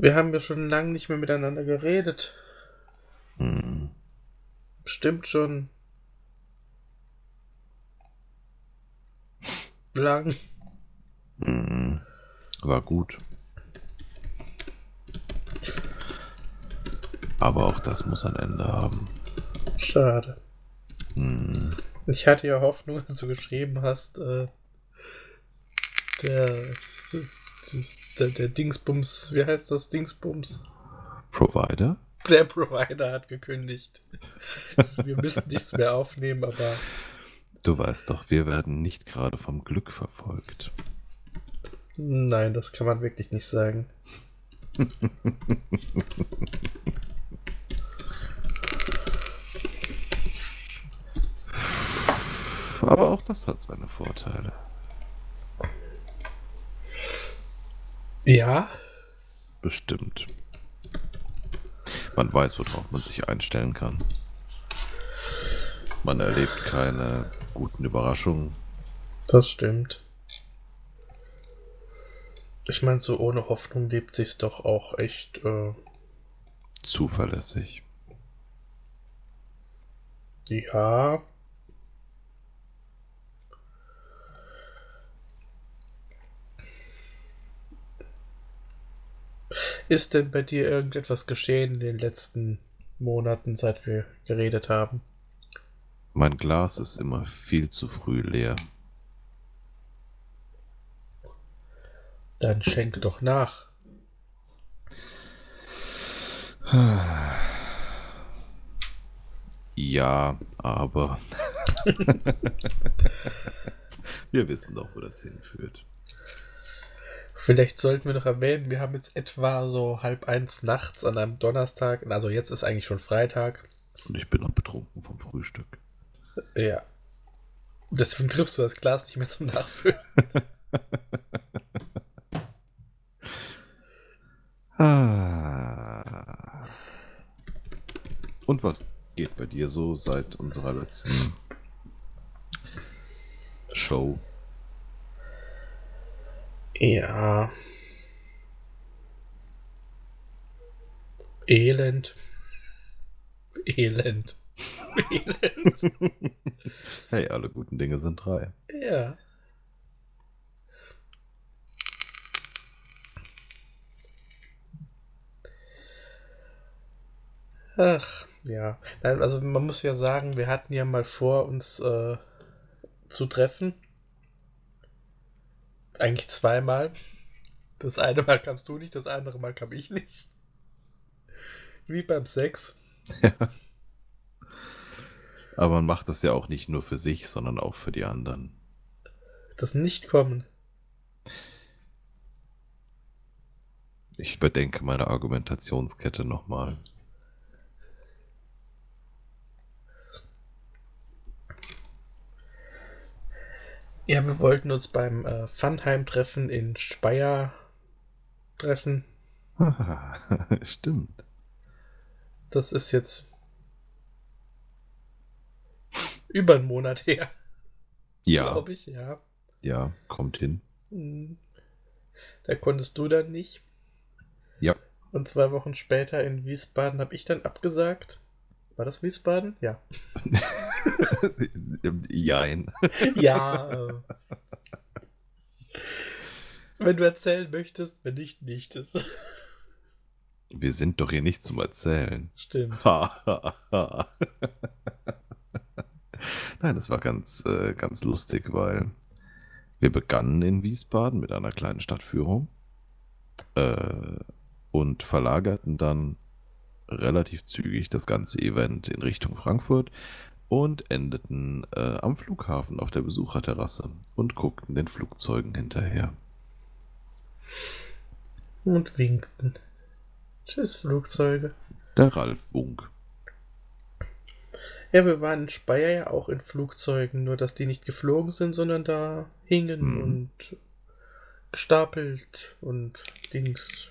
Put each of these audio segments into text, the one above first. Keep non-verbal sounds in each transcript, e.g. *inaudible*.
Wir haben ja schon lange nicht mehr miteinander geredet. Hm. Stimmt schon. Lang. Hm. War gut. Aber auch das muss ein Ende haben. Schade. Hm. Ich hatte ja Hoffnung, *laughs* als du geschrieben hast, äh, der, der, der Dingsbums, wie heißt das Dingsbums? Provider? Der Provider hat gekündigt. Wir müssen *laughs* nichts mehr aufnehmen, aber Du weißt doch, wir werden nicht gerade vom Glück verfolgt. nein, das kann man wirklich nicht sagen. *laughs* Aber auch das hat seine Vorteile. Ja, Bestimmt. Man weiß, worauf man sich einstellen kann. Man erlebt keine guten Überraschungen. das stimmt. Ich meine, so ohne Hoffnung lebt sich's doch auch echt. Äh, Zuverlässig. ja. Ist denn bei dir irgendetwas geschehen in den letzten Monaten, seit wir geredet haben? Mein Glas ist immer viel zu früh leer. Dann schenke doch nach. *sighs* Ja, aber. *laughs* wir wissen doch, wo das hinführt. Vielleicht sollten wir noch erwähnen, wir haben jetzt etwa so halb eins nachts an einem Donnerstag, also jetzt ist eigentlich schon Freitag. Und ich bin noch betrunken vom Frühstück. Ja. Deswegen triffst du das Glas nicht mehr zum Nachfüllen. *laughs* Ah. Und was geht bei dir so seit unserer letzten Show? Ja. Elend. Elend. Elend. *laughs* Hey, alle guten Dinge sind drei. ja. Ach, ja. Nein, also man muss ja sagen, wir hatten ja mal vor, uns äh, zu treffen. Eigentlich zweimal. Das eine Mal kamst du nicht, das andere Mal kam ich nicht. Wie beim Sex. *laughs* Aber man macht das ja auch nicht nur für sich, sondern auch für die anderen. Das Nicht-Kommen. Ich überdenke meine Argumentationskette nochmal. Ja, wir wollten uns beim äh, Funheim-Treffen in Speyer treffen. *laughs* Stimmt. Das ist jetzt über einen Monat her, Ja, glaube ich, ja. ja, kommt hin. Hm. Da konntest du dann nicht. Ja, Und zwei Wochen später in Wiesbaden habe ich dann abgesagt. War das Wiesbaden? Ja. *laughs* *laughs* jein. ja. Äh. *laughs* Wenn du erzählen möchtest, wenn nicht, nicht ist. *laughs* Wir sind doch hier nicht zum Erzählen. Stimmt. Nein, das war ganz, äh, ganz lustig, weil wir begannen in Wiesbaden mit einer kleinen Stadtführung äh, und verlagerten dann relativ zügig das ganze Event in Richtung Frankfurt und endeten äh, am Flughafen auf der Besucherterrasse und guckten den Flugzeugen hinterher. Und winkten. Tschüss, Flugzeuge. Der Ralf Wunk. Ja, wir waren in Speyer ja auch in Flugzeugen, nur dass die nicht geflogen sind, sondern da hingen Hm. und gestapelt und Dings.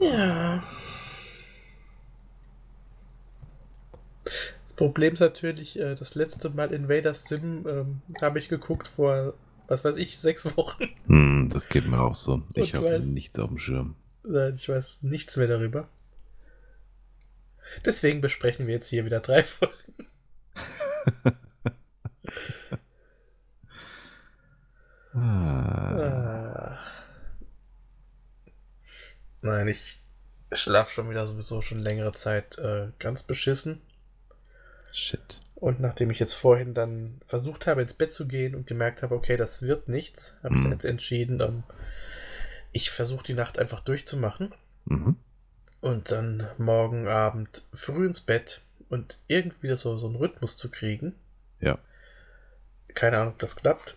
Ja. Das Problem ist natürlich, äh, das letzte Mal Invader Sim ähm, habe ich geguckt vor, was weiß ich, *laughs* sechs Wochen. Hm, das geht mir auch so. Ich habe nichts auf dem Schirm. Nein, Ich weiß nichts mehr darüber. Deswegen besprechen wir jetzt hier wieder drei *laughs* Folgen. Ah, Ah. Nein, ich schlafe schon wieder sowieso schon längere Zeit äh, ganz beschissen. Shit. Und nachdem ich jetzt vorhin dann versucht habe, ins Bett zu gehen und gemerkt habe, okay, das wird nichts, habe ich Mhm. dann jetzt entschieden, ähm, ich versuche die Nacht einfach durchzumachen Mhm. und dann morgen Abend früh ins Bett und irgendwie so, so einen Rhythmus zu kriegen. Ja. Keine Ahnung, ob das klappt.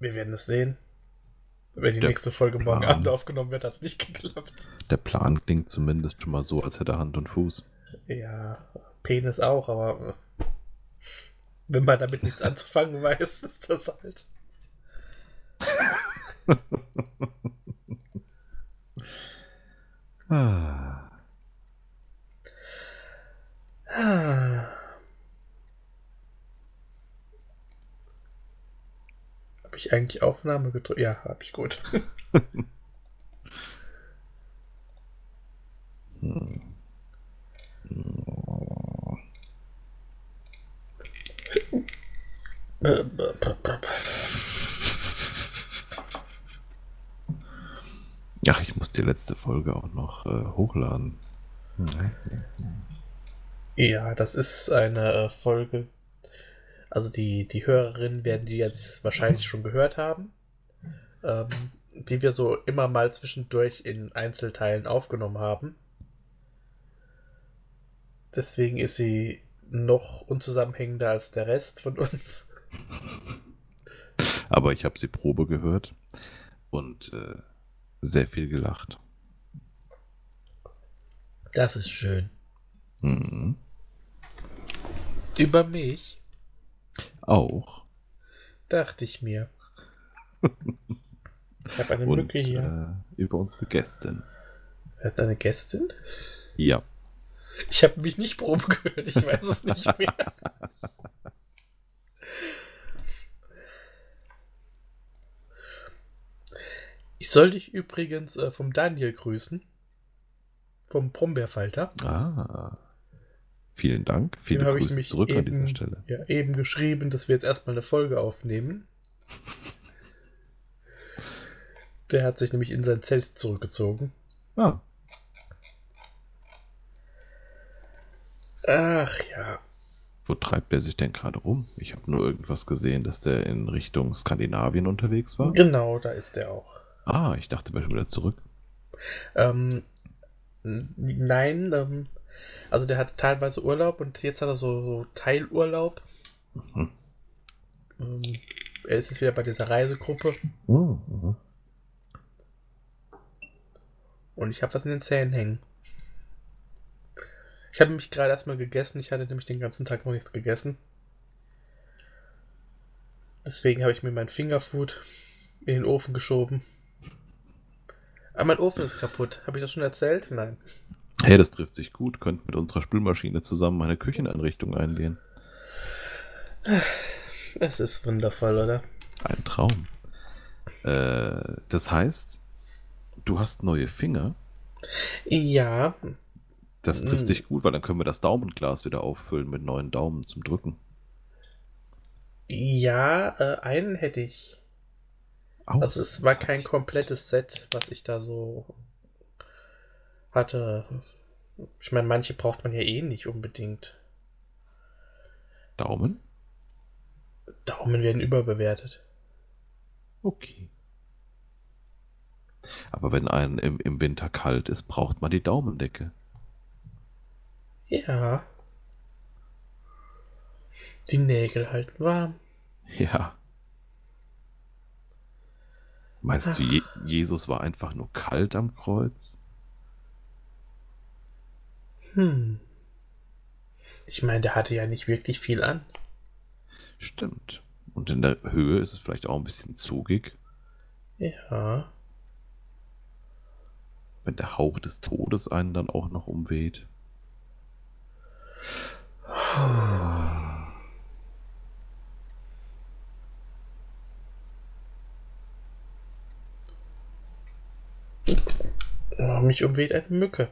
Wir werden es sehen. Wenn die Der nächste Folge morgen Plan. Abend aufgenommen wird, hat es nicht *laughs* geklappt. Der Plan klingt zumindest schon mal so, als hätte er Hand und Fuß. Ja, Penis auch, aber äh, wenn man damit nichts anzufangen weiß, *laughs* ist das halt. Ah, Ah. Habe ich eigentlich Aufnahme gedrückt? Ja, habe ich gut. Äh, *laughs* Ach, ich muss die letzte Folge auch noch äh, hochladen. Ja, das ist eine äh, Folge. Also die, die Hörerinnen werden die jetzt wahrscheinlich schon gehört haben. Ähm, die wir so immer mal zwischendurch in Einzelteilen aufgenommen haben. Deswegen ist sie noch unzusammenhängender als der Rest von uns. Aber ich habe sie Probe gehört und äh, sehr viel gelacht. Das ist schön. Mhm. Über mich Auch. dachte ich mir. *laughs* Ich habe eine Und Mücke hier. äh, über unsere Gästin. Hatten eine Gästin. Ja. Ich habe mich nicht Probe gehört, ich weiß es nicht mehr. Ich soll dich übrigens äh, vom Daniel grüßen. Vom Brombeerfalter. Ah. Vielen Dank. Viele Dem habe ich Grüße nämlich zurück an eben, dieser Stelle. Ja, eben geschrieben, dass wir jetzt erstmal eine Folge aufnehmen. *laughs* Der hat sich nämlich in sein Zelt zurückgezogen. Ah. Ach ja. Wo treibt der sich denn gerade rum? Ich habe nur irgendwas gesehen, dass der in Richtung Skandinavien unterwegs war. Genau, da ist er auch. Ah, ich dachte, er wäre schon wieder zurück. Ähm, nein, ähm, also der hat teilweise Urlaub und jetzt hat er so, so Teilurlaub. Mhm. Ähm, er ist jetzt wieder bei dieser Reisegruppe Mhm. und ich habe was in den Zähnen hängen. Ich habe nämlich gerade erstmal gegessen. Ich hatte nämlich den ganzen Tag noch nichts gegessen. Deswegen habe ich mir mein Fingerfood in den Ofen geschoben. Aber mein Ofen ist kaputt. Habe ich das schon erzählt? Nein. Hey, das trifft sich gut. Könnt mit unserer Spülmaschine zusammen eine Kücheneinrichtung eingehen. Es ist wundervoll, oder? Ein Traum. Äh, das heißt, du hast neue Finger. Ja, Das trifft Mm. sich gut, weil dann können wir das Daumenglas wieder auffüllen mit neuen Daumen zum Drücken. ja, äh, einen hätte ich. Also es war kein komplettes Set, was ich da so hatte. Ich meine, manche braucht man ja eh nicht unbedingt. Daumen? Daumen werden überbewertet. Okay. Aber wenn einem im, im Winter kalt ist, braucht man die Daumendecke. Ja. Die Nägel halten warm. Ja. Meinst du, Je Jesus war einfach nur kalt am Kreuz? Hm. Ich meine, der hatte ja nicht wirklich viel an. Stimmt. Und in der Höhe ist es vielleicht auch ein bisschen zugig. Ja. Wenn der Hauch des Todes einen dann auch noch umweht. Oh, mich umweht eine Mücke.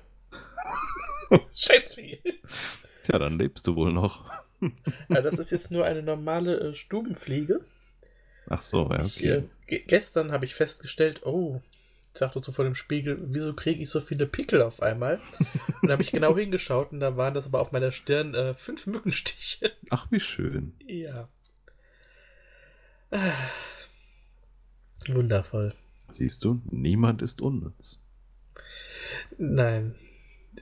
*laughs* Scheißvieh. Tja, dann lebst du wohl noch. Ja, das ist jetzt nur eine normale äh, Stubenfliege. Ach so, ja, Ich, okay. äh, ge- gestern habe ich festgestellt, oh, ich sagte so vor dem Spiegel, wieso kriege ich so viele Pickel auf einmal? Und da habe ich genau *laughs* hingeschaut und da waren das aber auf meiner Stirn äh, fünf Mückenstiche. Ach, wie schön. ja. Ah. Wundervoll. Siehst du, niemand ist unnütz. Nein,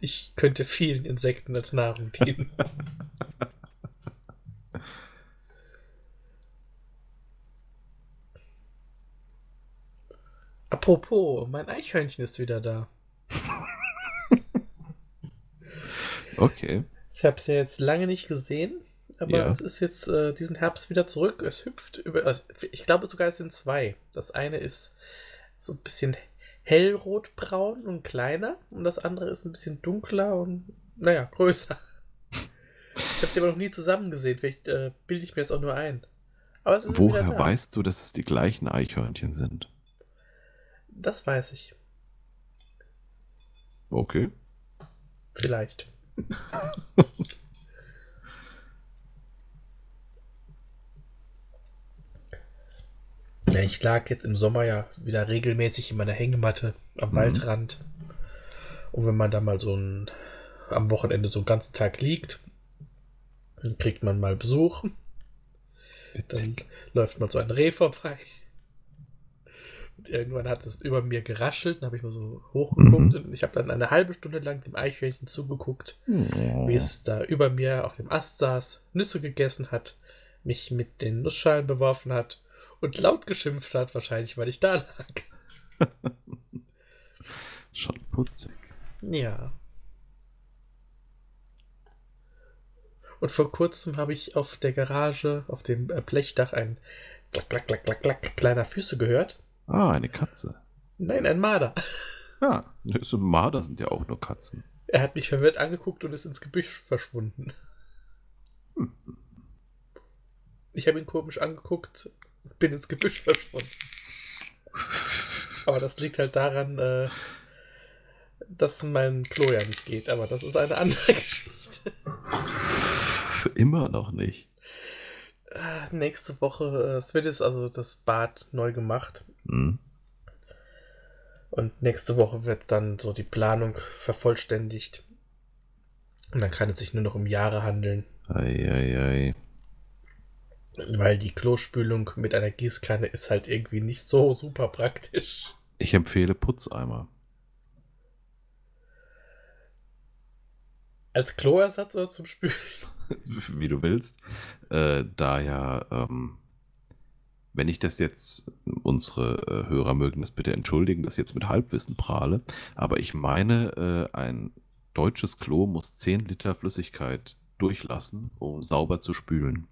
ich könnte vielen Insekten als Nahrung dienen. *laughs* Apropos, mein Eichhörnchen ist wieder da. *laughs* Okay. Ich habe es ja jetzt lange nicht gesehen, aber Ja. es ist jetzt äh, diesen Herbst wieder zurück. Es hüpft über. also, Ich glaube sogar, es sind zwei. Das eine ist so ein bisschen hellrotbraun und kleiner und das andere ist ein bisschen dunkler und, naja, größer. Ich habe sie aber noch nie zusammen gesehen. Vielleicht äh, bilde ich mir das auch nur ein. Aber es ist wieder Woher weißt du, dass es die gleichen Eichhörnchen sind? Das weiß ich. Okay. Vielleicht. *laughs* ja, ich lag jetzt im Sommer ja wieder regelmäßig in meiner Hängematte am Mhm. Waldrand. Und wenn man da mal so ein, am Wochenende so einen ganzen Tag liegt, dann kriegt man mal Besuch. Dann läuft mal so ein Reh vorbei. Irgendwann hat es über mir geraschelt, dann habe ich mal so hochgeguckt Mhm. und ich habe dann eine halbe Stunde lang dem Eichhörnchen zugeguckt, Oh. wie es da über mir auf dem Ast saß, Nüsse gegessen hat, mich mit den Nussschalen beworfen hat und laut geschimpft hat, wahrscheinlich, weil ich da lag. *laughs* Schon putzig. Ja. Und vor kurzem habe ich auf der Garage, auf dem äh, Blechdach, ein klack, klack, klack, klack, klack kleiner Füße gehört. Ah, eine Katze. Nein, ein Marder. Ja, so Marder sind ja auch nur Katzen. Er hat mich verwirrt angeguckt und ist ins Gebüsch verschwunden. Ich habe ihn komisch angeguckt, bin ins Gebüsch verschwunden. Aber das liegt halt daran, äh, dass mein Klo ja nicht geht. Aber das ist eine andere *laughs* Geschichte. Für immer noch nicht. Ah, Nächste Woche, äh, es wird jetzt also das Bad neu gemacht. Hm. Und nächste Woche wird dann so die Planung vervollständigt. Und dann kann es sich nur noch um Jahre handeln. Eieiei. Weil die Klospülung mit einer Gießkanne ist halt irgendwie nicht so super praktisch. Ich empfehle Putzeimer. Als Kloersatz oder zum Spülen? *laughs* Wie du willst. Äh, da ja, ähm, wenn ich das jetzt, unsere äh, Hörer mögen das bitte entschuldigen, dass ich jetzt mit Halbwissen prahle, aber ich meine, äh, ein deutsches Klo muss 10 Liter Flüssigkeit durchlassen, um sauber zu spülen.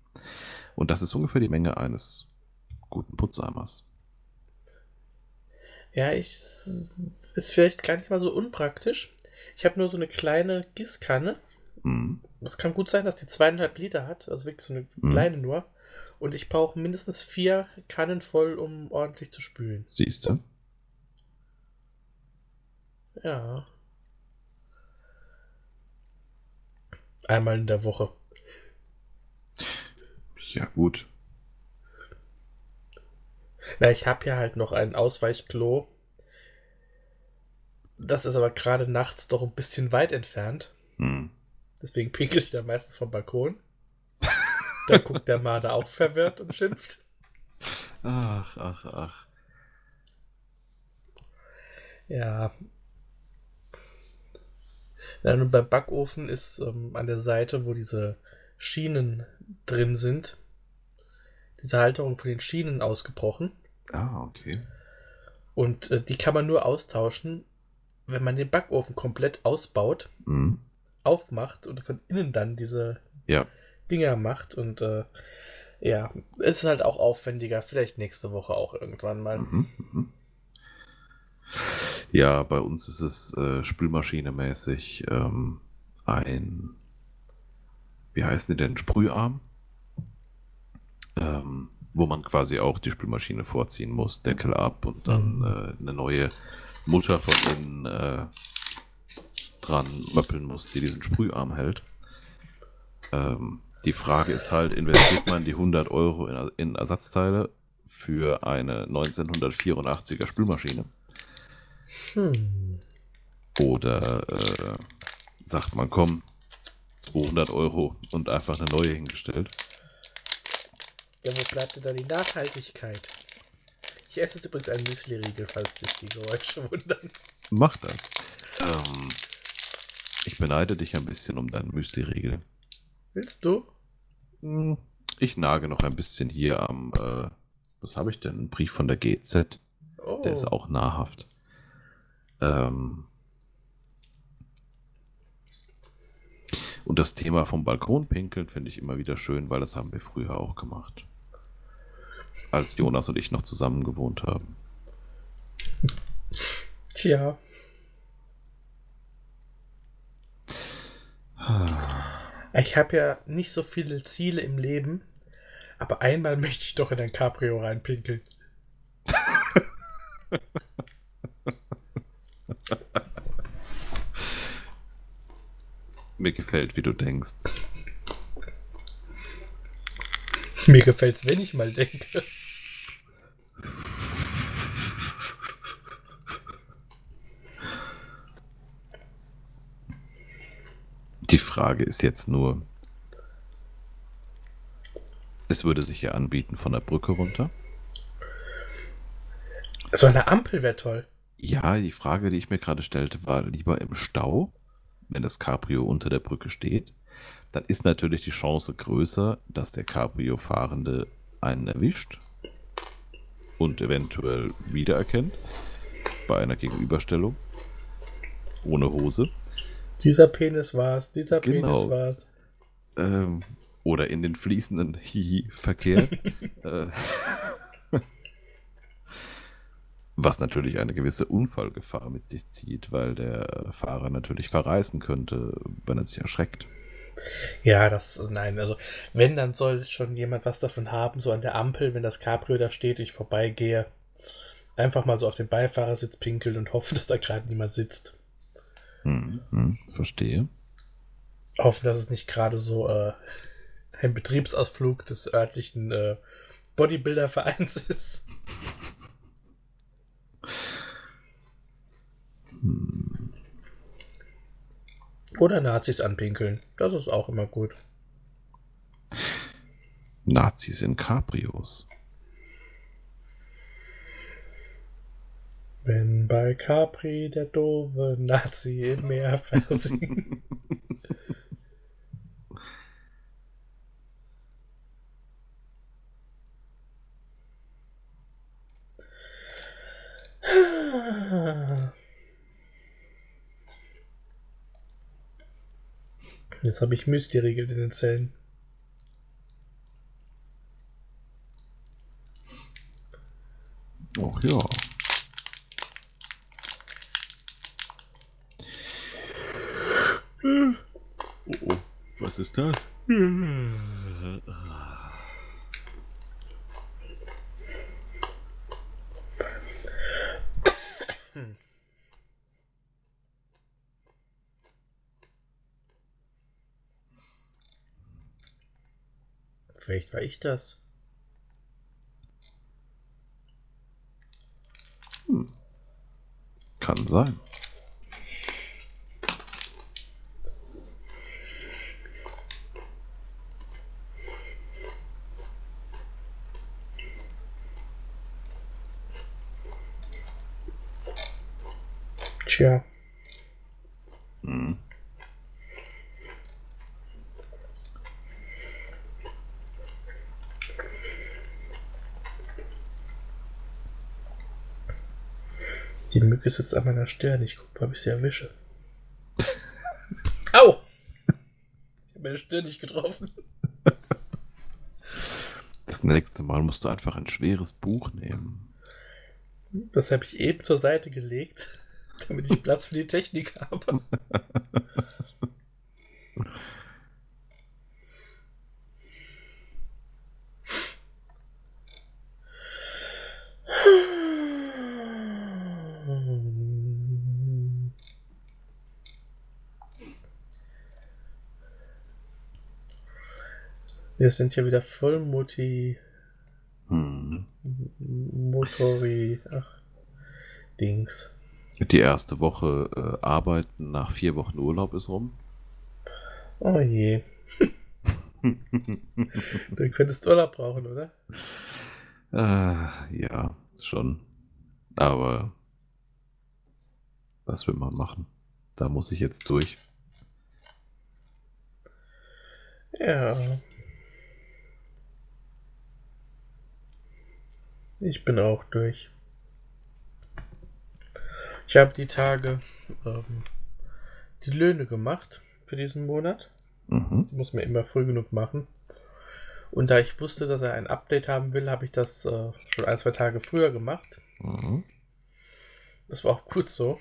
Und das ist ungefähr die Menge eines guten Putzeimers. Ja, ich ist vielleicht gar nicht mal so unpraktisch. Ich habe nur so eine kleine Gießkanne. Hm. Es kann gut sein, dass die zweieinhalb Liter hat, also wirklich so eine Mhm. kleine nur. Und ich brauche mindestens vier Kannen voll, um ordentlich zu spülen. Siehst du? Ja. Einmal in der Woche. Ja, gut. Na, ich habe ja halt noch ein Ausweichklo. Das ist aber gerade nachts doch ein bisschen weit entfernt. Hm. Deswegen pinkel ich da meistens vom Balkon. Da guckt der Marder auch verwirrt und schimpft. Ach, ach, ach. Ja. Und beim Backofen ist ähm, an der Seite, wo diese Schienen drin sind, diese Halterung von den Schienen ausgebrochen. Ah, okay. Und äh, die kann man nur austauschen, wenn man den Backofen komplett ausbaut. Hm. aufmacht und von innen dann diese Ja. Dinger macht. Und äh, ja, ist halt auch aufwendiger. Vielleicht nächste Woche auch irgendwann mal. Mhm, mhm. Ja, bei uns ist es äh, spülmaschinemäßig ähm, ein, wie heißen die denn, Sprüharm, ähm, wo man quasi auch die Spülmaschine vorziehen muss, Deckel ab und dann Mhm. äh, eine neue Mutter von innen äh, dran möppeln muss, die diesen Sprüharm hält. Ähm, die Frage ist halt, investiert man die 100 Euro in, in Ersatzteile für eine 1984er Spülmaschine? Hm. Oder äh, sagt man, komm, 200 Euro und einfach eine neue hingestellt? Ja, wo bleibt denn da die Nachhaltigkeit? Ich esse jetzt übrigens einen Müsli-Riegel, falls sich die Geräusche *laughs* wundern. Mach das. Ähm, ich beneide dich ein bisschen um deinen Müsli-Riegel. Willst du? Hm, Ich nage noch ein bisschen hier am, äh, was habe ich denn? Ein Brief von der GZ. Oh. Der ist auch nahrhaft. Ähm, und das Thema vom Balkon pinkeln finde ich immer wieder schön, weil das haben wir früher auch gemacht. Als Jonas und ich noch zusammen gewohnt haben. Tja. Ich habe ja nicht so viele Ziele im Leben, aber einmal *laughs* möchte ich doch in ein Cabrio reinpinkeln. Mir gefällt, wie du denkst. Mir gefällt's, wenn ich mal denke. Die Frage ist jetzt nur, es würde sich ja anbieten von der Brücke runter. So eine Ampel wäre toll. Ja, die Frage, die ich mir gerade stellte, war lieber im Stau, wenn das Cabrio unter der Brücke steht. Dann ist natürlich die Chance größer, dass der Cabrio-Fahrende einen erwischt und eventuell wiedererkennt bei einer Gegenüberstellung ohne Hose. Dieser Penis war's, dieser Genau. Penis war's. Ähm, oder in den fließenden Hihi-Verkehr. *laughs* äh, was natürlich eine gewisse Unfallgefahr mit sich zieht, weil der Fahrer natürlich verreißen könnte, wenn er sich erschreckt. Ja, das, nein, also, wenn, dann soll schon jemand was davon haben, so an der Ampel, wenn das Cabrio da steht, ich vorbeigehe. Einfach mal so auf den Beifahrersitz pinkeln und hoffen, *laughs* dass da gerade niemand sitzt. Hm, hm, verstehe. Hoffen, dass es nicht gerade so äh, ein Betriebsausflug des örtlichen äh, Bodybuilder-Vereins *laughs* ist. Hm, Oder Nazis anpinkeln. Das ist auch immer gut. Nazis in Cabrios. Wenn bei Capri der doofe Nazi im Meer *laughs* versinkt. Jetzt habe ich Müsli-Riegel in den Zellen. Ach ja. Oh, oh, was ist das? Vielleicht war ich das. Kann sein. Tja. Hm. Die Mücke sitzt an meiner Stirn. Ich gucke, ob *laughs* ich sie erwische. Au! meine Stirn nicht getroffen. Das nächste Mal musst du einfach ein schweres Buch nehmen. Das habe ich eben zur Seite gelegt, damit ich Platz für die Technik habe. Wir sind ja wieder voll Mutti. Hm. Motori. Ach. Dings. Die erste Woche äh, arbeiten nach vier Wochen Urlaub ist rum. Oh je. *laughs* du könntest Urlaub brauchen, oder? Äh, ja, schon. Aber was will man machen? Da muss ich jetzt durch. Ja. Ich bin auch durch. Ich habe die Tage ähm, die Löhne gemacht für diesen Monat. Mhm. Muss man immer früh genug machen. Und da ich wusste, dass er ein Update haben will, habe ich das äh, schon ein, zwei Tage früher gemacht. Mhm. Das war auch gut so.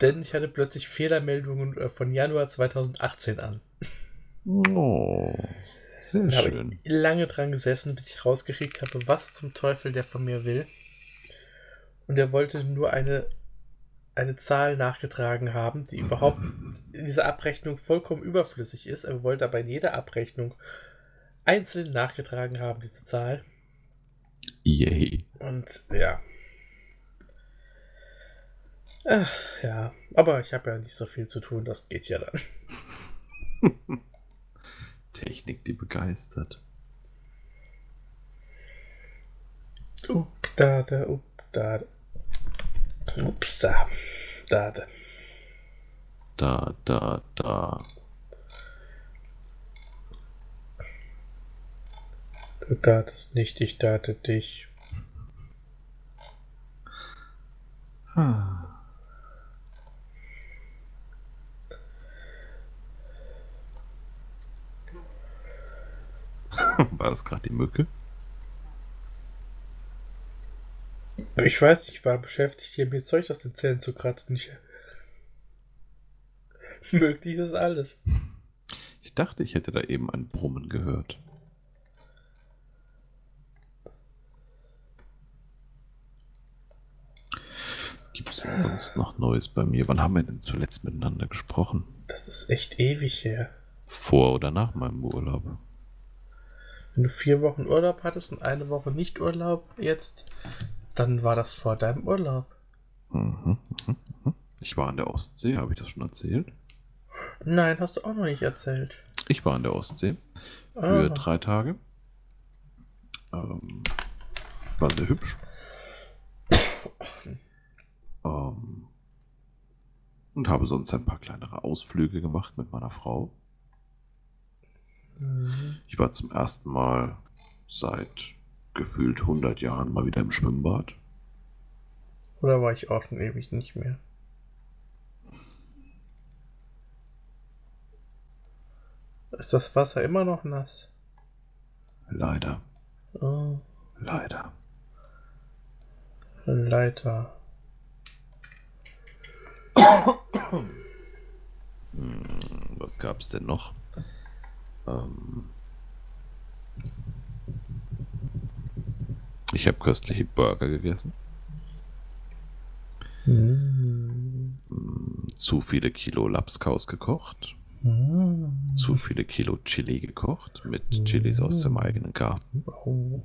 Denn ich hatte plötzlich Fehlermeldungen äh, von Januar 2018 an. Oh. Sehr schön. Habe lange dran gesessen, bis ich rausgekriegt habe, was zum Teufel der von mir will. Und er wollte nur eine, eine Zahl nachgetragen haben, die überhaupt in dieser Abrechnung vollkommen überflüssig ist. Er wollte aber in jeder Abrechnung einzeln nachgetragen haben, diese Zahl. Yay. Und ja. Ach, ja. Aber ich habe ja nicht so viel zu tun, das geht ja dann. *laughs* Technik, die begeistert. Up, da, da, up, da. Ups, da. Da, da. Da, da, da. Du datest nicht, ich date dich. Hm. *laughs* War das gerade die Mücke? Ich weiß nicht, ich war beschäftigt, hier mir Zeug aus den Zähnen zu kratzen. Ich... Mögte ich das alles? Ich dachte, ich hätte da eben ein Brummen gehört. Gibt es denn sonst noch Neues bei mir? Wann haben wir denn zuletzt miteinander gesprochen? Das ist echt ewig her. Vor oder nach meinem Urlaub? Wenn du vier Wochen Urlaub hattest und eine Woche nicht Urlaub jetzt, dann war das vor deinem Urlaub. Mhm, mhm, mhm. Ich war an der Ostsee, habe ich das schon erzählt? Nein, hast du auch noch nicht erzählt. Ich war an der Ostsee für ah. drei Tage. Ähm, war sehr hübsch. ähm, und habe sonst ein paar kleinere Ausflüge gemacht mit meiner Frau. Mhm. Ich war zum ersten Mal seit gefühlt 100 Jahren mal wieder im Schwimmbad. Oder war ich auch schon ewig nicht mehr? Ist das Wasser immer noch nass? Leider. Oh. Leider. Leider. hm, was gab's denn noch? Ähm ich habe köstliche Burger gegessen. Mm. Zu viele Kilo Lapskaus gekocht. Mm. Zu viele Kilo Chili gekocht mit mm. Chilis aus dem eigenen Garten. Oh.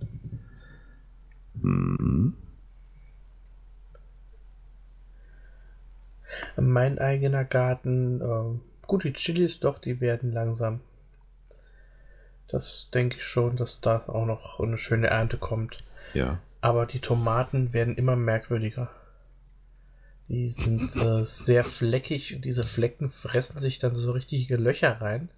Mein eigener Garten. Äh, gut, die Chilis doch, die werden langsam. Das denke ich schon, dass da auch noch eine schöne Ernte kommt. Ja. Aber die Tomaten werden immer merkwürdiger. Die sind äh, *laughs* sehr fleckig und diese Flecken fressen sich dann so richtige Löcher rein.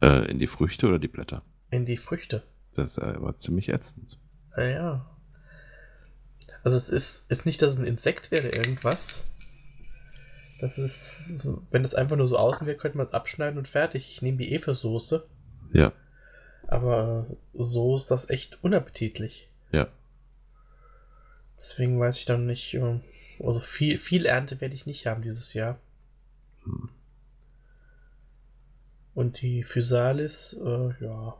Äh, in die Früchte oder die Blätter? In die Früchte. Das ist aber ziemlich ätzend. Ja, ja. Also es ist, ist nicht, dass es ein Insekt wäre, irgendwas. Das ist, wenn das einfach nur so außen wäre, könnte man es abschneiden und fertig. Ich nehme die eh für Soße. Ja. Aber so ist das echt unappetitlich. Ja. Deswegen weiß ich dann nicht, äh, also viel, viel Ernte werde ich nicht haben dieses Jahr. Hm. Und die Physalis, äh, ja,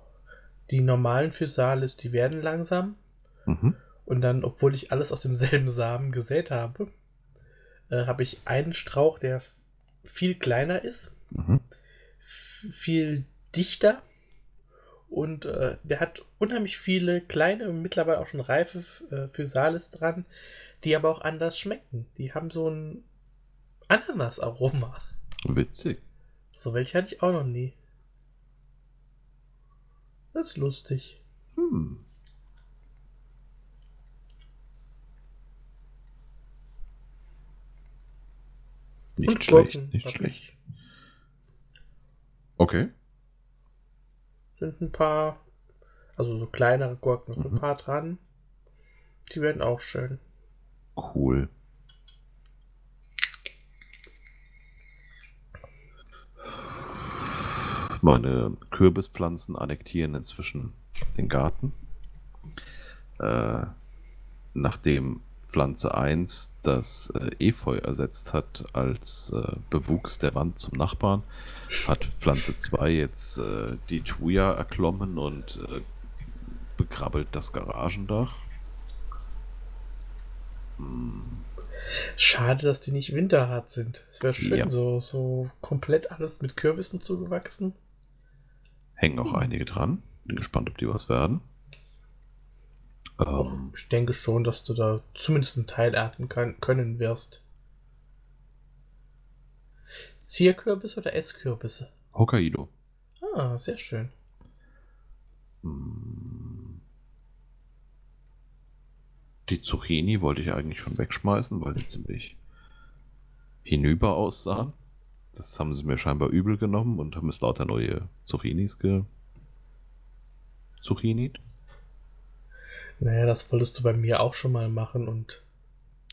die normalen Physalis, die werden langsam. Mhm. Und dann, obwohl ich alles aus demselben *laughs* Samen gesät habe, äh, habe ich einen Strauch, der viel kleiner ist, mhm. viel dichter und äh, der hat unheimlich viele kleine, mittlerweile auch schon reife äh, Physalis dran, die aber auch anders schmecken. Die haben so ein Ananas-Aroma. Witzig. So welche hatte ich auch noch nie. Das ist lustig. Hm. Nicht Und schlecht, Gurken nicht schlecht. Okay. Sind ein paar, also so kleinere Gurken, mhm. ein paar dran. Die werden auch schön. Cool. Meine Kürbispflanzen annektieren inzwischen den Garten. Äh, nachdem Pflanze 1 das äh, Efeu ersetzt hat als äh, Bewuchs der Wand zum Nachbarn, hat Pflanze 2 jetzt äh, die Thuja erklommen und äh, bekrabbelt das Garagendach. Hm. Schade, dass die nicht winterhart sind. Es wäre schön, ja. so, so komplett alles mit Kürbissen zugewachsen. Hängen auch einige dran. Bin gespannt, ob die was werden. Ähm, ich denke schon, dass du da zumindest einen Teil ernten kann, können wirst. Zierkürbisse oder Esskürbisse? Hokkaido. Ah, sehr schön. Die Zucchini wollte ich eigentlich schon wegschmeißen, weil sie ziemlich hinüber aussahen. Das haben sie mir scheinbar übel genommen und haben es lauter neue Zucchinis ge. Zucchini. Naja, das wolltest du bei mir auch schon mal machen und.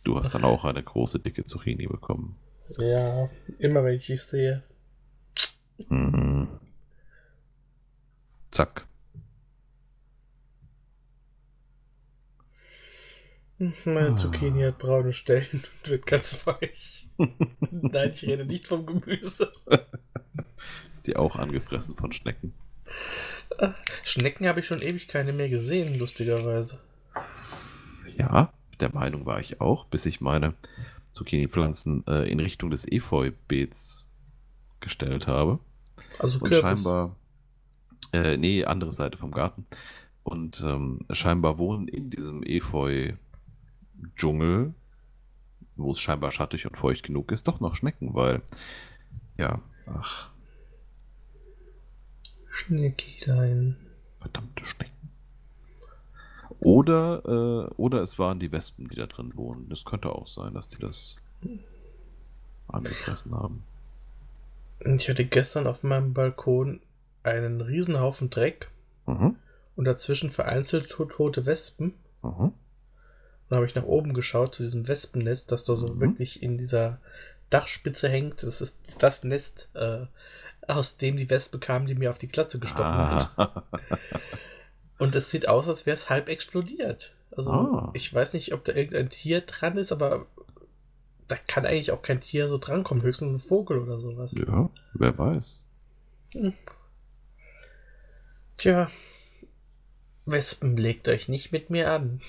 Du hast dann auch eine große, dicke Zucchini bekommen. Ja, immer wenn ich dich sehe. Mhm. Zack. Meine ah. Zucchini hat braune Stellen *laughs* und wird ganz weich. *laughs* Nein, ich rede nicht vom Gemüse. Ist die auch angefressen von Schnecken? Schnecken habe ich schon ewig keine mehr gesehen, lustigerweise. Ja, der Meinung war ich auch, bis ich meine Zucchini-Pflanzen äh, in Richtung des Efeu-Beets gestellt habe. Also Und scheinbar, äh, nee, andere Seite vom Garten. Und ähm, scheinbar wohnen in diesem Efeu-Dschungel wo es scheinbar schattig und feucht genug ist, doch noch Schnecken, weil, ja, ach. Schneckilein. Verdammte Schnecken. Oder, äh, oder es waren die Wespen, die da drin wohnen. Das könnte auch sein, dass die das angefressen haben. Ich hatte gestern auf meinem Balkon einen Riesenhaufen Dreck mhm. und dazwischen vereinzelt tote Wespen. Mhm. Dann habe ich nach oben geschaut zu diesem Wespennest, das da so mhm. wirklich in dieser Dachspitze hängt. Das ist das Nest, äh, aus dem die Wespe kam, die mir auf die Klatze gestochen ah. hat. *laughs* Und es sieht aus, als wäre es halb explodiert. Also ah. ich weiß nicht, ob da irgendein Tier dran ist, aber da kann eigentlich auch kein Tier so drankommen, höchstens ein Vogel oder sowas. Ja, wer weiß. Hm. Tja, Wespen legt euch nicht mit mir an.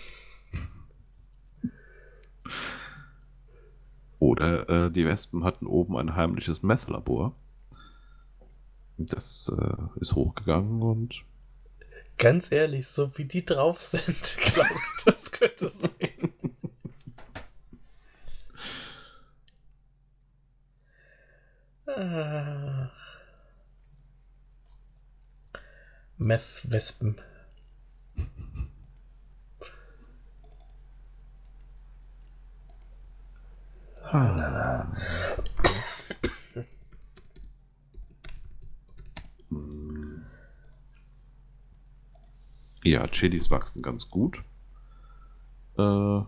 Oder äh, die Wespen hatten oben ein heimliches Meth-Labor. Das äh, ist hochgegangen und. Ganz ehrlich, so wie die drauf sind, *laughs* glaube ich, das könnte sein. Meth-Wespen. Ja, Chilis wachsen ganz gut. Äh,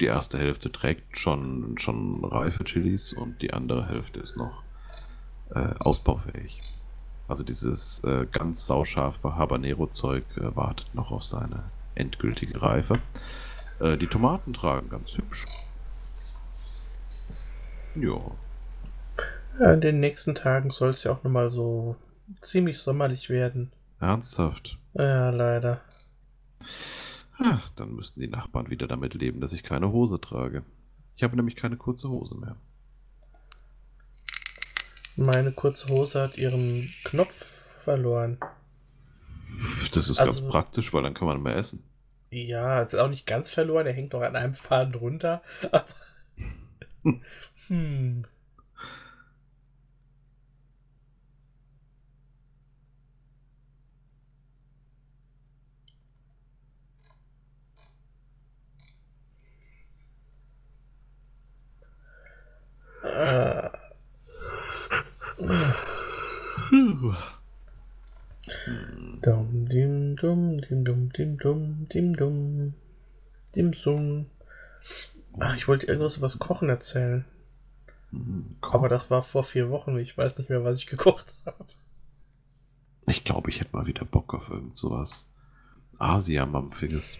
die erste Hälfte trägt schon, schon reife Chilis und die andere Hälfte ist noch äh, ausbaufähig. Also dieses äh, ganz sauscharfe Habanero-Zeug äh, wartet noch auf seine endgültige Reife. Äh, die Tomaten tragen ganz hübsch. Ja. Ja. In den nächsten Tagen soll es ja auch nochmal so ziemlich sommerlich werden. Ernsthaft? Ja, leider. Ach, dann müssten die Nachbarn wieder damit leben, dass ich keine Hose trage. Ich habe nämlich keine kurze Hose mehr. Meine kurze Hose hat ihren Knopf verloren. Das ist also, ganz praktisch, weil dann kann man mehr essen. Ja, es ist auch nicht ganz verloren, er hängt noch an einem Faden runter. *laughs* Hm. Äh. Dum, dim, dum, dim, dum, dim, dum, dim, dum, dim, sum. Ach, ich wollte irgendwas über das Kochen erzählen. Aber das war vor vier Wochen. Ich weiß nicht mehr, was ich gekocht *laughs* habe. Ich glaube, ich hätte mal wieder Bock auf irgend sowas Asia-Mampfiges.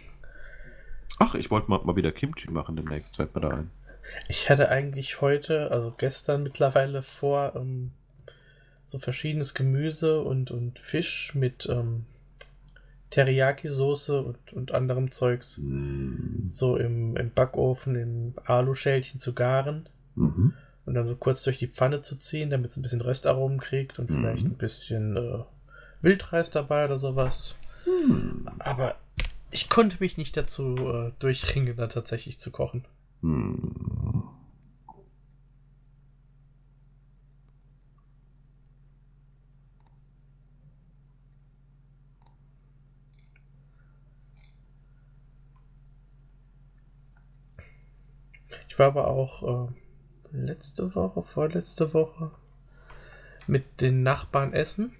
Ach, ich wollte mal, mal wieder Kimchi machen demnächst. Fällt mir da ein. Ich hatte eigentlich heute, also gestern mittlerweile vor, ähm, so verschiedenes Gemüse und, und Fisch mit ähm, Teriyaki-Soße und, und anderem Zeugs mm. so im, im Backofen, im Aluschälchen zu garen. Mhm. Und dann so kurz durch die Pfanne zu ziehen, damit es ein bisschen Röstaromen kriegt und mhm. vielleicht ein bisschen äh, Wildreis dabei oder sowas. Mhm. Aber ich konnte mich nicht dazu äh, durchringen, da tatsächlich zu kochen. Hm. Ich war aber auch äh, letzte Woche, vorletzte Woche mit den Nachbarn essen.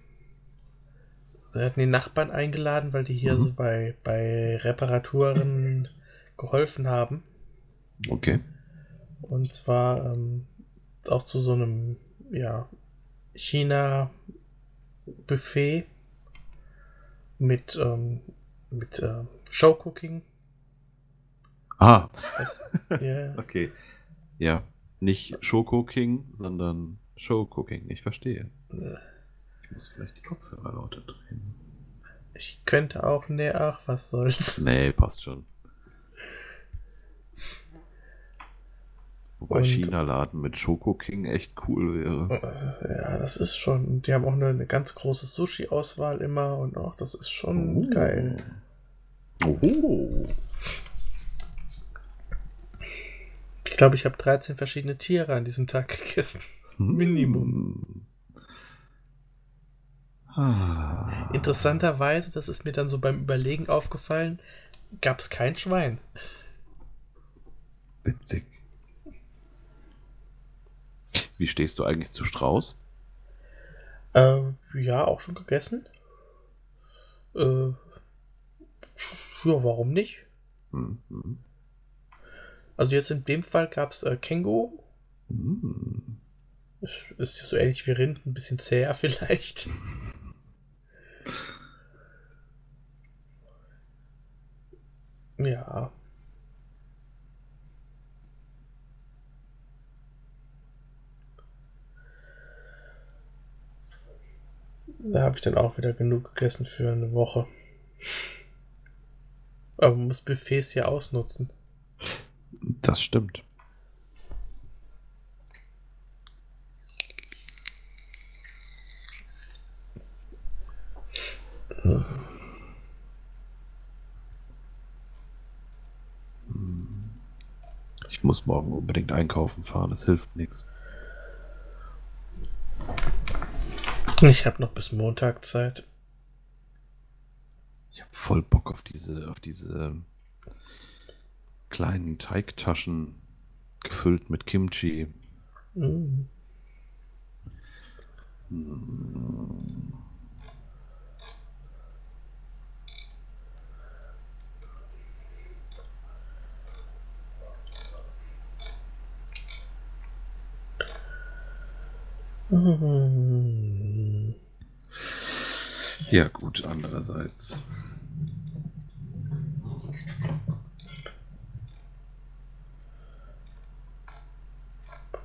Wir hatten die Nachbarn eingeladen, weil die hier mhm. so bei, bei Reparaturen geholfen haben. Okay. Und zwar ähm, auch zu so einem, ja, China-Buffet mit, ähm, mit äh, Showcooking. Ah. yeah. *laughs* Okay. Ja. Nicht Showcooking, sondern Showcooking. Ich verstehe. Ich muss vielleicht die Kopfhörer lauter drehen. Ich könnte auch, nee, ach, was soll's. Nee, passt schon. Wobei China-Laden mit Schoko King echt cool wäre. Äh, ja, das ist schon. Die haben auch eine, eine ganz große Sushi-Auswahl immer und auch das ist schon oh. geil. Oh. Ich glaube, ich habe 13 verschiedene Tiere an diesem Tag gegessen. Hm. Minimum. Ah. Interessanterweise, das ist mir dann so beim Überlegen aufgefallen, gab es kein Schwein. Witzig. Wie stehst du eigentlich zu Strauß? Äh, ja, auch schon gegessen. Äh, ja, warum nicht? Mhm. Also jetzt in dem Fall gab es äh, Känguru. Mhm. Ist, ist so ähnlich wie Rind, ein bisschen zäher *laughs* vielleicht. ja. Da habe ich dann auch wieder genug gegessen für eine Woche. Aber man muss Buffets ja ausnutzen. Das stimmt. Ich muss morgen unbedingt einkaufen fahren, es hilft nichts. Ich habe noch bis Montag Zeit. Ich habe voll Bock auf diese, auf diese kleinen Teigtaschen gefüllt mit Kimchi. Mm. Ja gut, andererseits.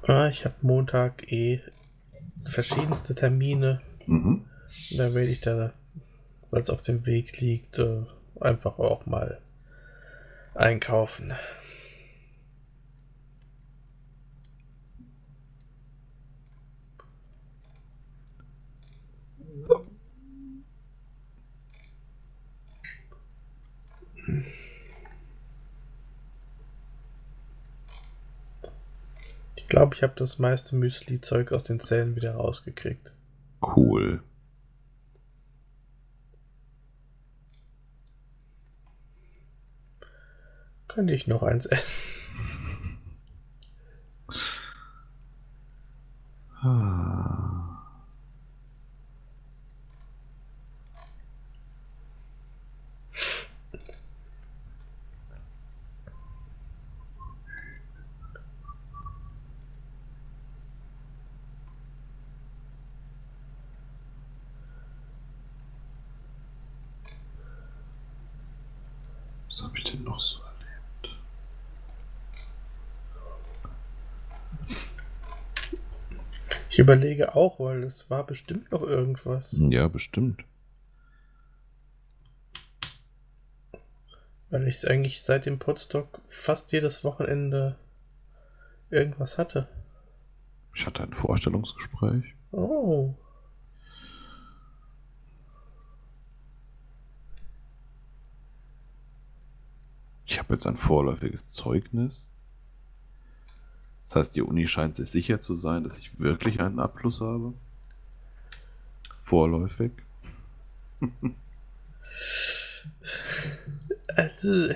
Ah, ich habe Montag eh verschiedenste Termine. Mhm. Da werde ich da, weil es auf dem Weg liegt, äh, einfach auch mal einkaufen. Glaube, ich habe das meiste Müsli-Zeug aus den Zellen wieder rausgekriegt. Cool. Könnte ich noch eins essen? Ah. Habe ich denn noch so erlebt? Ich überlege auch, weil es war bestimmt noch irgendwas. Ja, bestimmt. Weil ich eigentlich seit dem Podstock fast jedes Wochenende irgendwas hatte. Ich hatte ein Vorstellungsgespräch. Oh. Habe jetzt ein vorläufiges Zeugnis. Das heißt, die Uni scheint sich sicher zu sein, dass ich wirklich einen Abschluss habe. Vorläufig. *laughs* Also,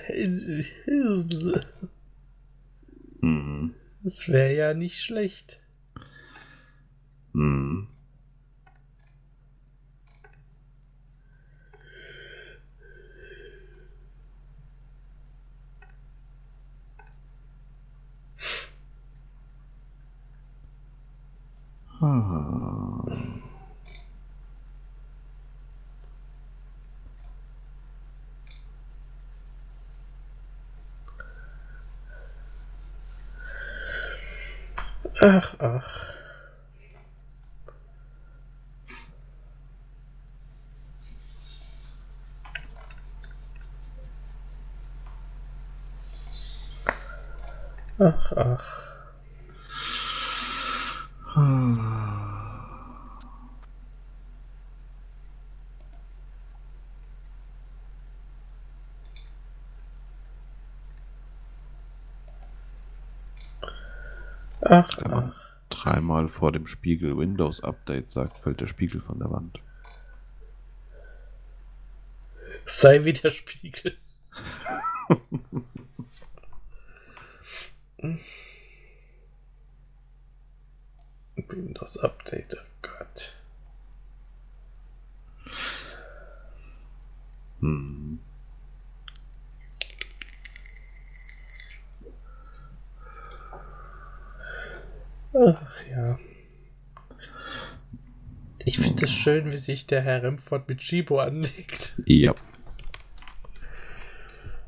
Mhm. das wäre ja nicht schlecht. Mhm. Ah. Ach, ach. Ach, ach. Ach, Wenn man ach. dreimal vor dem Spiegel Windows Update sagt, fällt der Spiegel von der Wand. Sei wie der Spiegel. *laughs* Windows Update, oh Gott. Hm. Ach ja. Ich finde es schön, wie sich der Herr Remford mit Chibo anlegt. Ja.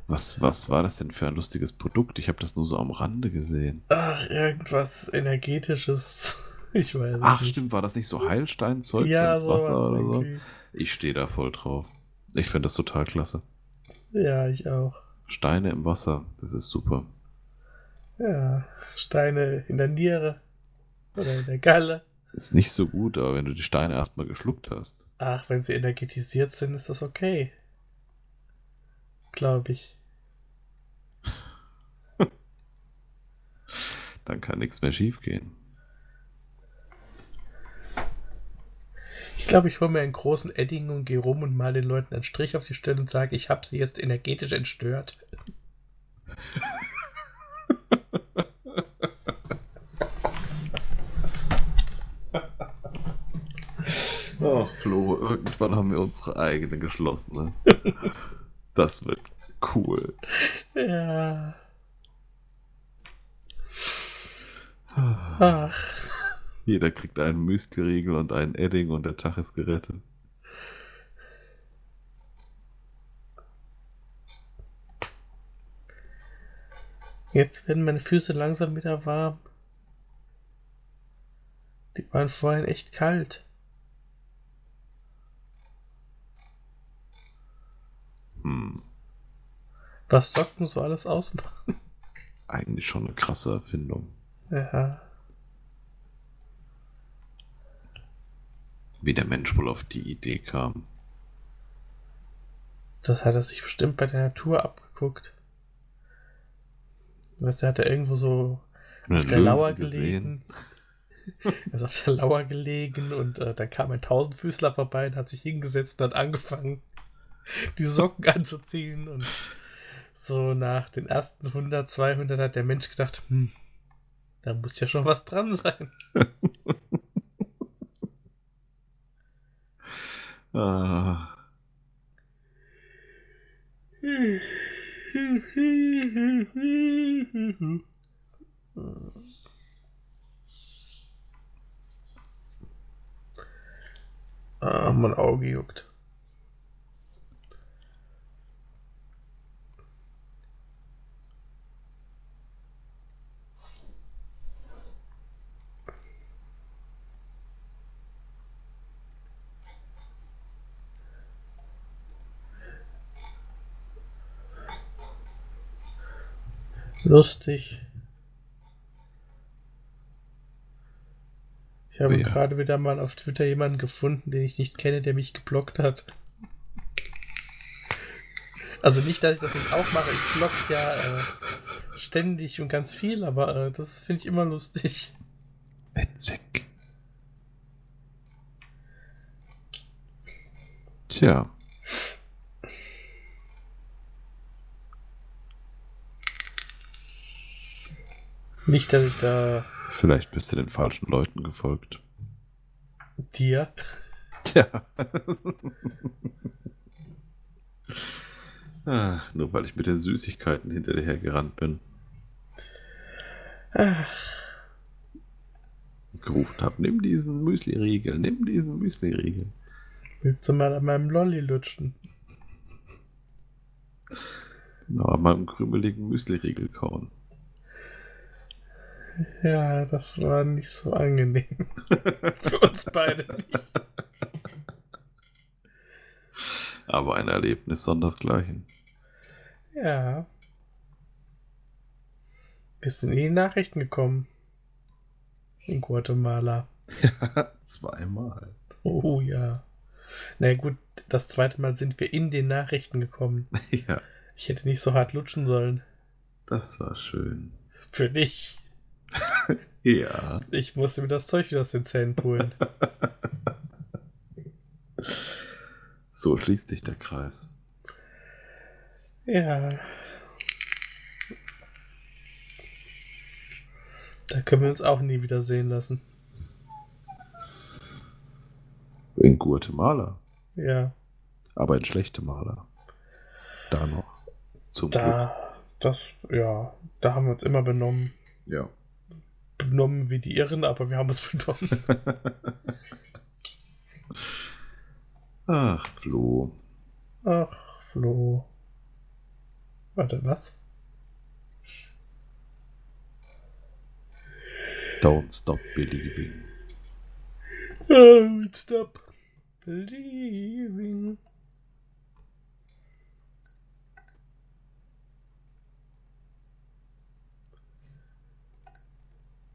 Was, was war das denn für ein lustiges Produkt? Ich habe das nur so am Rande gesehen. Ach, irgendwas Energetisches. Ich weiß Ach, nicht. stimmt, war das nicht so Heilsteinzeug Ja, ins Wasser oder so? irgendwie. Ich stehe da voll drauf. Ich finde das total klasse. Ja, ich auch. Steine im Wasser, das ist super. Ja, Steine in der Niere. Oder in der Galle. Ist nicht so gut, aber wenn du die Steine erstmal geschluckt hast. Ach, wenn sie energetisiert sind, ist das okay. Glaube ich. *laughs* Dann kann nichts mehr schiefgehen. Ich glaube, ich hole mir einen großen Edding und gehe rum und mal den Leuten einen Strich auf die Stirn und sage, ich habe sie jetzt energetisch entstört. Ach, Flo, irgendwann haben wir unsere eigene geschlossene. Das wird cool. Ja. Ach. Jeder kriegt einen Müsli-Riegel und einen Edding und der Tag ist gerettet. Jetzt werden meine Füße langsam wieder warm. Die waren vorhin echt kalt. Hm. Was Socken so alles ausmachen. Eigentlich schon eine krasse Erfindung. Ja. Wie der Mensch wohl auf die Idee kam. Das hat er sich bestimmt bei der Natur abgeguckt. Weißt du, hat er irgendwo so auf der Löwen Lauer gelegen. *laughs* Er ist auf der Lauer gelegen und äh, dann kam ein Tausendfüßler vorbei und hat sich hingesetzt und hat angefangen, die Socken *laughs* anzuziehen. Und so nach den ersten 100, 200 hat der Mensch gedacht, hm, da muss ja schon was dran sein. *laughs* Ah, *laughs* Ah, mein Auge juckt. Lustig. Ich habe Ja. gerade wieder mal auf Twitter jemanden gefunden, den ich nicht kenne, der mich geblockt hat. Also nicht, dass ich das nicht auch mache. Ich block ja äh, ständig und ganz viel, aber äh, das finde ich immer lustig. witzig. Tja, Nicht, dass ich da vielleicht bist du den falschen Leuten gefolgt. dir. Tja. *laughs* ah, nur weil ich mit den Süßigkeiten hinter dir hergerannt bin Ach, gerufen habe, nimm diesen Müsli-Riegel, nimm diesen Müsli-Riegel. willst du mal an meinem Lolli lutschen? Genau, an meinem krümeligen Müsli-Riegel kauen. Ja, das war nicht so angenehm. *laughs* Für uns beide nicht. Aber ein Erlebnis sondersgleichen. Ja. Bist du in die Nachrichten gekommen? In Guatemala. *laughs* Zweimal. Oh ja. Na gut, das zweite Mal sind wir in den Nachrichten gekommen. *laughs* Ja, Ich hätte nicht so hart lutschen sollen. das war schön. Für dich. *laughs* Ja. Ich musste mir das Zeug wieder aus den Zähnen holen. *laughs* So schließt sich der Kreis. Ja. Da können wir uns auch nie wieder sehen lassen. In Guatemala. Ja. Aber in schlechte Maler. Da noch. Zum Da, das, ja, da haben wir uns immer benommen. Glück. Ja. Benommen wie die Irren, aber wir haben es *laughs* benommen. Ach, Flo. Ach, Flo. Warte, was? Don't stop believing. Don't stop believing.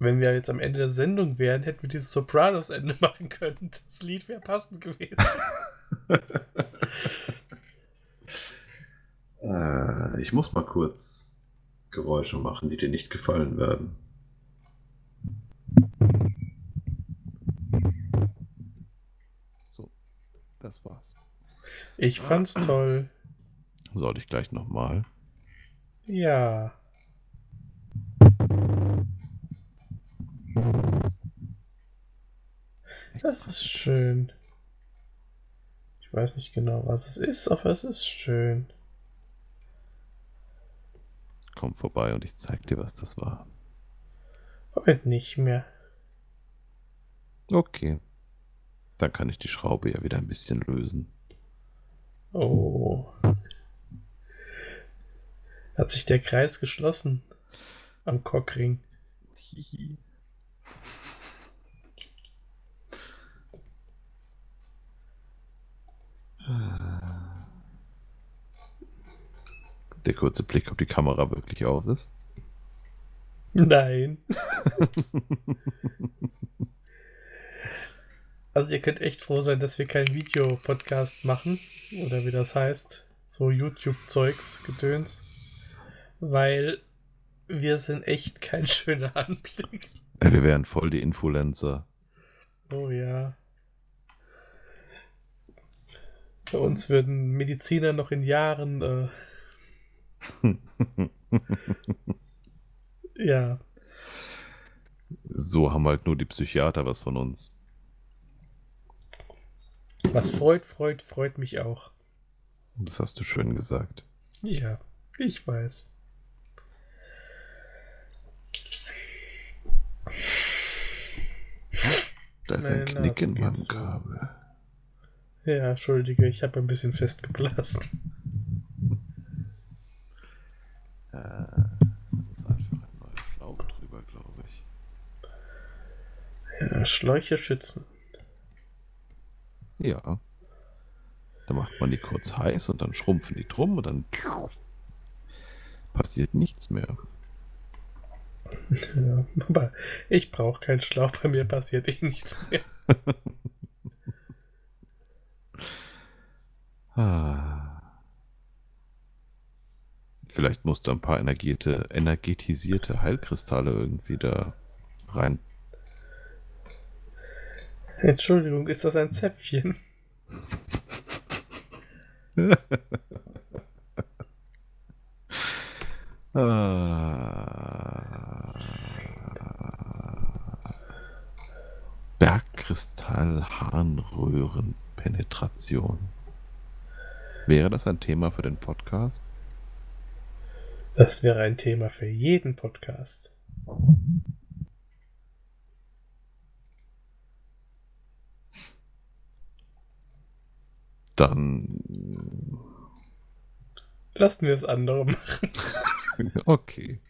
Wenn wir jetzt am Ende der Sendung wären, hätten wir dieses Sopranos-Ende *laughs* machen können. Das Lied wäre passend gewesen. *laughs* Äh, ich muss mal kurz Geräusche machen, die dir nicht gefallen werden. So, das war's. Ich fand's *clears throat* toll. Soll ich gleich nochmal? Ja. Das ist schön. Ich weiß nicht genau, was es ist, aber es ist schön. Komm vorbei und ich zeig dir, was das war. Heute nicht mehr. Okay. Dann kann ich die Schraube ja wieder ein bisschen lösen. Oh. Hat sich der Kreis geschlossen am Cockring. Hihi. *laughs* Der kurze Blick, ob die Kamera wirklich aus ist. Nein. *laughs* also ihr könnt echt froh sein, dass wir keinen Videopodcast machen. Oder wie das heißt. So YouTube-Zeugs, Gedöns. Weil wir sind echt kein *laughs* schöner Anblick. Ja, wir wären voll die Influencer. Oh ja. Bei uns würden Mediziner noch in Jahren äh, *laughs* ja. So haben halt nur die Psychiater was von uns. Was freut, freut, freut mich auch. Das hast du schön gesagt. Ja, ich weiß. Da ist Meine ein Knick in meinem Kabel. Ja, entschuldige, ich habe ein bisschen festgeblasen. Äh, muss einfach ein neuer Schlauch drüber, glaube ich. Ja, Schläuche schützen. Ja. Da macht man die kurz heiß und dann schrumpfen die drum und dann passiert nichts mehr. *laughs* Ja, aber ich brauche keinen Schlauch, bei mir passiert eh nichts mehr. *laughs* Vielleicht musst du ein paar energetisierte Heilkristalle irgendwie da rein. Entschuldigung, ist das ein Zäpfchen? *laughs* ah. Bergkristall Harnröhrenpenetration. Wäre das ein Thema für den Podcast? Das wäre ein Thema für jeden Podcast. Dann lassen wir es andere machen. *laughs* okay.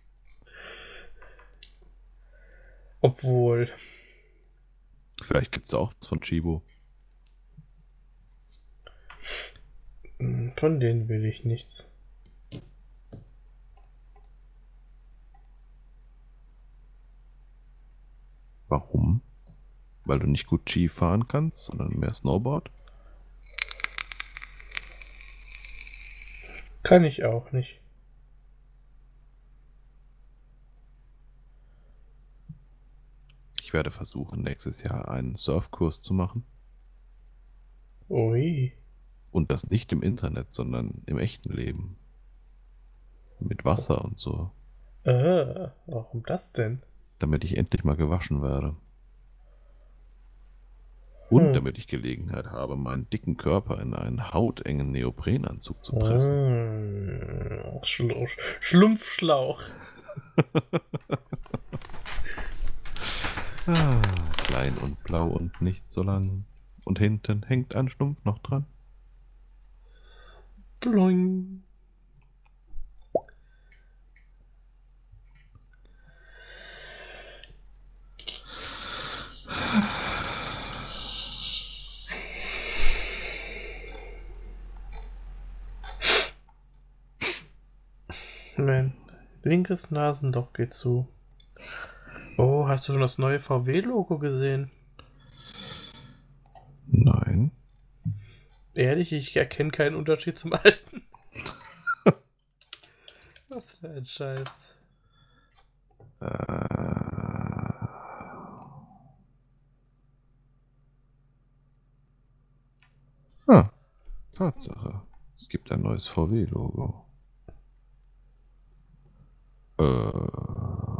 Obwohl. Vielleicht gibt es auch was von Chibo. Von denen will ich nichts. Warum? Weil du nicht gut Ski fahren kannst, sondern mehr Snowboard? Kann ich auch nicht. Ich werde versuchen, nächstes Jahr einen Surfkurs zu machen. Ui. Und das nicht im Internet, sondern im echten Leben. Mit Wasser und so. Äh, warum das denn? damit ich endlich mal gewaschen werde. Und hm. damit ich Gelegenheit habe, meinen dicken Körper in einen hautengen Neoprenanzug zu pressen. Hm. Schlu Schlumpfschlauch. ah, klein und blau und nicht so lang. Und hinten hängt ein Schlumpf noch dran. Bloing. Mein linkes Nasenloch geht zu. Oh, hast du schon das neue VW-Logo gesehen? Nein. Ehrlich, ich erkenne keinen Unterschied zum *laughs* alten. Was für ein Scheiß. Äh. Ah, Tatsache. Es gibt ein neues VW-Logo. Äh.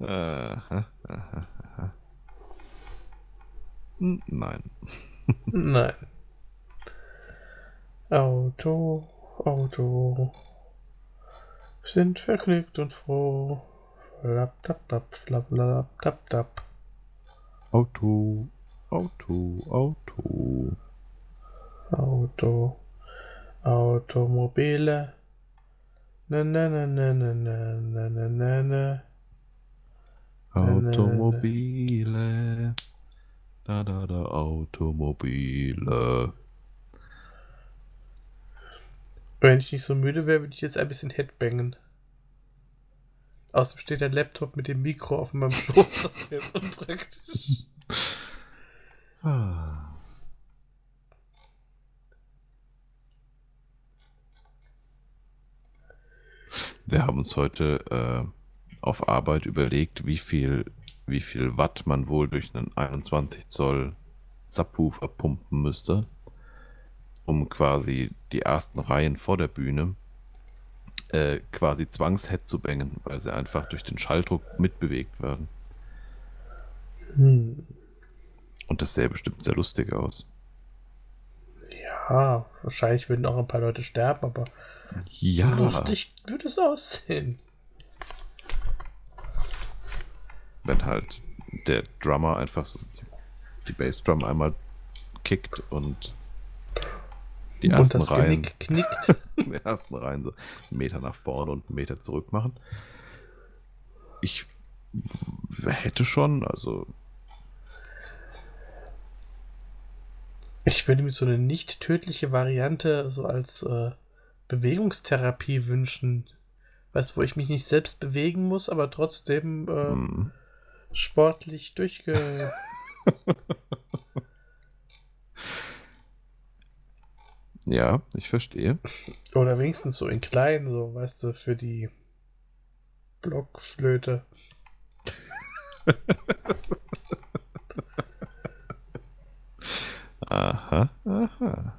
Nein. Nein. Auto, Auto. Sind vergnügt und froh. Flap, tap, tap, flap, flap, tap, tap. Auto, Auto, Auto. Auto. Automobile. Na, na, na, na, na, na, na, na, na. Automobile. Da, da, da, Automobile. Wenn ich nicht so müde wäre, würde ich jetzt ein bisschen Headbangen. Außerdem steht der Laptop mit dem Mikro auf meinem *laughs* Schoß, das wäre jetzt unpraktisch. Ah. Wir haben uns heute äh, auf Arbeit überlegt, wie viel, wie viel Watt man wohl durch einen 21 Zoll Subwoofer pumpen müsste, um quasi die ersten Reihen vor der Bühne äh, quasi zwangshead zu bängen, weil sie einfach durch den Schalldruck mitbewegt werden. Hm. Und das sähe bestimmt sehr lustig aus. Ja, wahrscheinlich würden auch ein paar Leute sterben, aber Ja, lustig würde es aussehen. Wenn halt der Drummer einfach die Bassdrum einmal kickt und die und ersten Reihen, knickt. *laughs* die ersten Reihen so einen Meter nach vorne und einen Meter zurück machen. Ich hätte schon, also Ich würde mir so eine nicht tödliche Variante so als äh, Bewegungstherapie wünschen. Weißt du, wo ich mich nicht selbst bewegen muss, aber trotzdem äh, hm, sportlich durchge. *laughs* ja, ich verstehe. Oder wenigstens so in klein, so, weißt du, für die Blockflöte. *laughs* Aha, aha.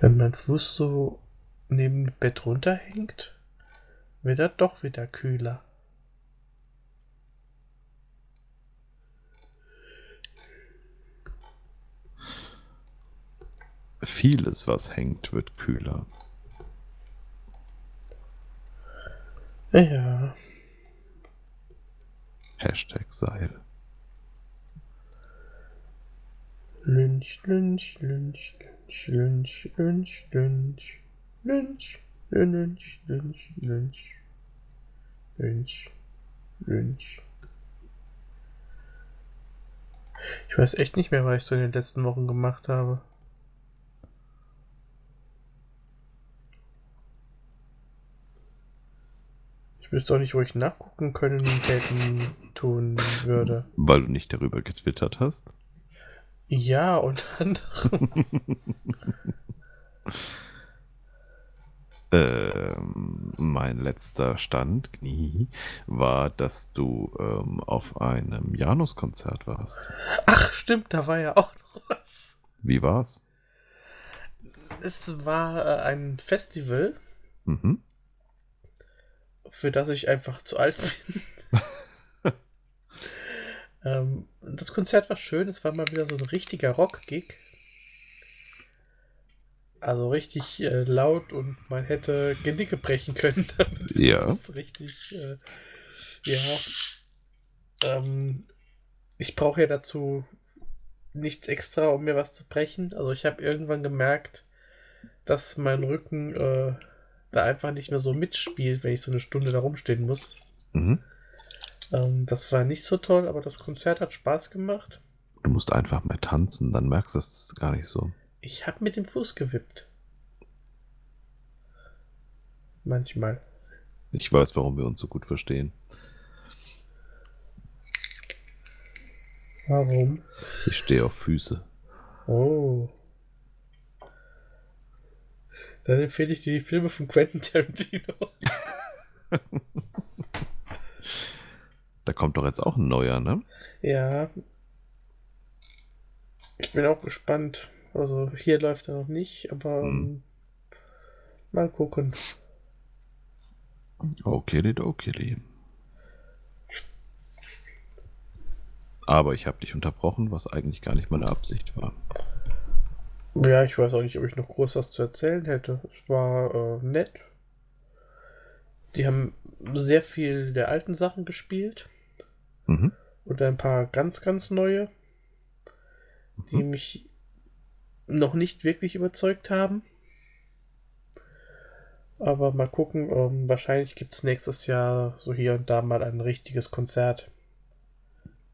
Wenn mein Fuß so neben dem Bett runterhängt, wird er doch wieder kühler. Vieles, was hängt, wird kühler. Ja. Hashtag Seil. Lynch, Lynch, Lynch, Lynch, Lynch, Lynch, Lynch, Lynch, Lynch, Lynch, Lynch, Lynch, Lynch. Ich weiß echt nicht mehr, was ich so in den letzten Wochen gemacht habe. Ich wüsste auch nicht, wo ich nachgucken können, hätten, tun würde. Weil du nicht darüber getwittert hast. Ja, unter anderem. *laughs* Ähm, mein letzter Stand, Knie, war, dass du ähm, auf einem Janus-Konzert warst. Ach, stimmt, da war ja auch noch was. Wie war's? Es war äh, ein Festival, Mhm. für das ich einfach zu alt bin. *laughs* ähm, das Konzert war schön, es war mal wieder so ein richtiger Rock-Gig. Also richtig äh, laut und man hätte Genicke brechen können *laughs* damit. Ja. Das ist richtig, äh, ja. Ähm, ich brauche ja dazu nichts extra, um mir was zu brechen. Also ich habe irgendwann gemerkt, dass mein Rücken äh, da einfach nicht mehr so mitspielt, wenn ich so eine Stunde da rumstehen muss. Mhm. Ähm, das war nicht so toll, aber das Konzert hat Spaß gemacht. Du musst einfach mehr tanzen, dann merkst du es gar nicht so. Ich habe mit dem Fuß gewippt. Manchmal. Ich weiß, warum wir uns so gut verstehen. Warum? Ich stehe auf Füße. Oh. Dann empfehle ich dir die Filme von Quentin Tarantino. *laughs* Da kommt doch jetzt auch ein neuer, ne? Ja. Ich bin auch gespannt. Also hier läuft er noch nicht, aber Hm. ähm, Mal gucken. Okay, okay. Aber ich habe dich unterbrochen, was eigentlich gar nicht meine Absicht war. Ja, ich weiß auch nicht, ob ich noch groß was zu erzählen hätte. Es war äh, nett. Die haben sehr viel der alten Sachen gespielt. Mhm. Und ein paar ganz, ganz neue, die Mhm. mich noch nicht wirklich überzeugt haben. Aber mal gucken, ähm, wahrscheinlich gibt es nächstes Jahr so hier und da mal ein richtiges Konzert.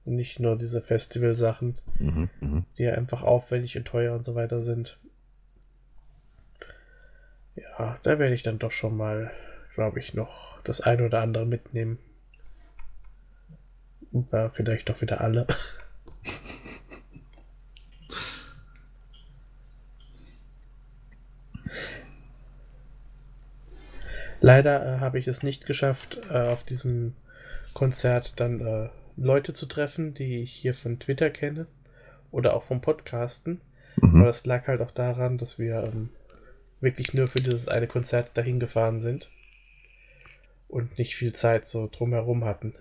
Und nicht nur diese Festivalsachen, Mhm. Mhm. die ja einfach aufwendig und teuer und so weiter sind. Ja, da werde ich dann doch schon mal, glaube ich, noch das ein oder andere mitnehmen. Oder vielleicht doch wieder alle. *laughs* Leider äh, habe ich es nicht geschafft, äh, auf diesem Konzert dann äh, Leute zu treffen, die ich hier von Twitter kenne oder auch vom Podcasten. Aber Mhm. das lag halt auch daran, dass wir ähm, wirklich nur für dieses eine Konzert dahin gefahren sind und nicht viel Zeit so drumherum hatten.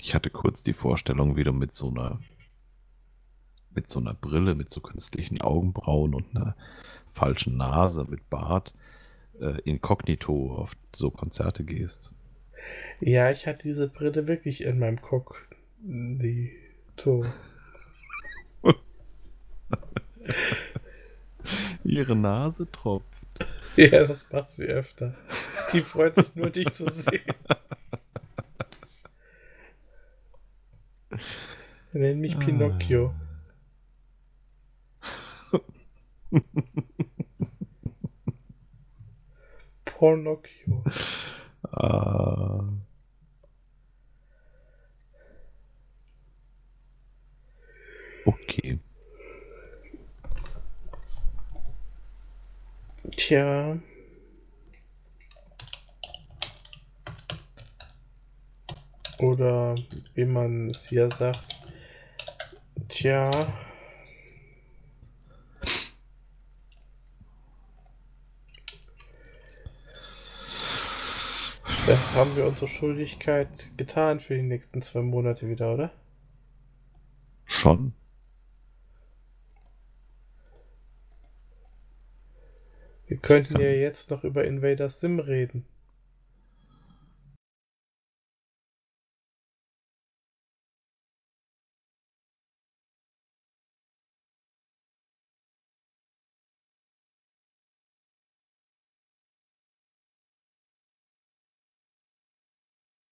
Ich hatte kurz die Vorstellung, wie du mit so einer mit so einer Brille, mit so künstlichen Augenbrauen und einer falschen Nase mit Bart äh, inkognito auf so Konzerte gehst. Ja, ich hatte diese Brille wirklich in meinem Cock. *laughs* Ihre Nase tropft. Ja, das macht sie öfter. Die freut sich nur, dich zu sehen. Nenn mich Pinocchio. Pornocchio. Ah. Okay. Tja. Oder wie man es hier sagt. Tja. Da haben wir unsere Schuldigkeit getan für die nächsten zwei Monate wieder, oder? Schon. Wir könnten ja jetzt noch über Invader Sim reden.